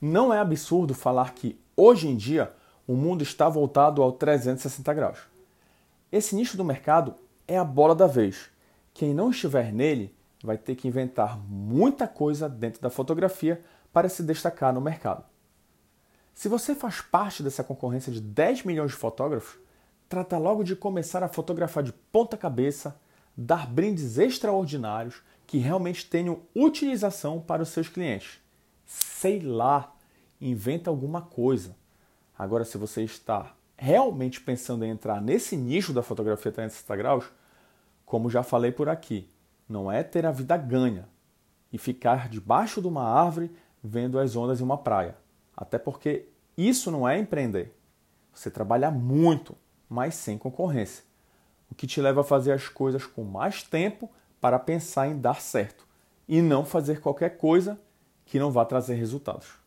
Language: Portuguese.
Não é absurdo falar que hoje em dia o mundo está voltado ao 360 graus. Esse nicho do mercado é a bola da vez. Quem não estiver nele vai ter que inventar muita coisa dentro da fotografia para se destacar no mercado. Se você faz parte dessa concorrência de 10 milhões de fotógrafos, trata logo de começar a fotografar de ponta cabeça, dar brindes extraordinários que realmente tenham utilização para os seus clientes. Sei lá, inventa alguma coisa. Agora, se você está realmente pensando em entrar nesse nicho da fotografia 360 graus, como já falei por aqui, não é ter a vida ganha e ficar debaixo de uma árvore vendo as ondas em uma praia. Até porque isso não é empreender. Você trabalha muito, mas sem concorrência. O que te leva a fazer as coisas com mais tempo para pensar em dar certo e não fazer qualquer coisa que não vá trazer resultados.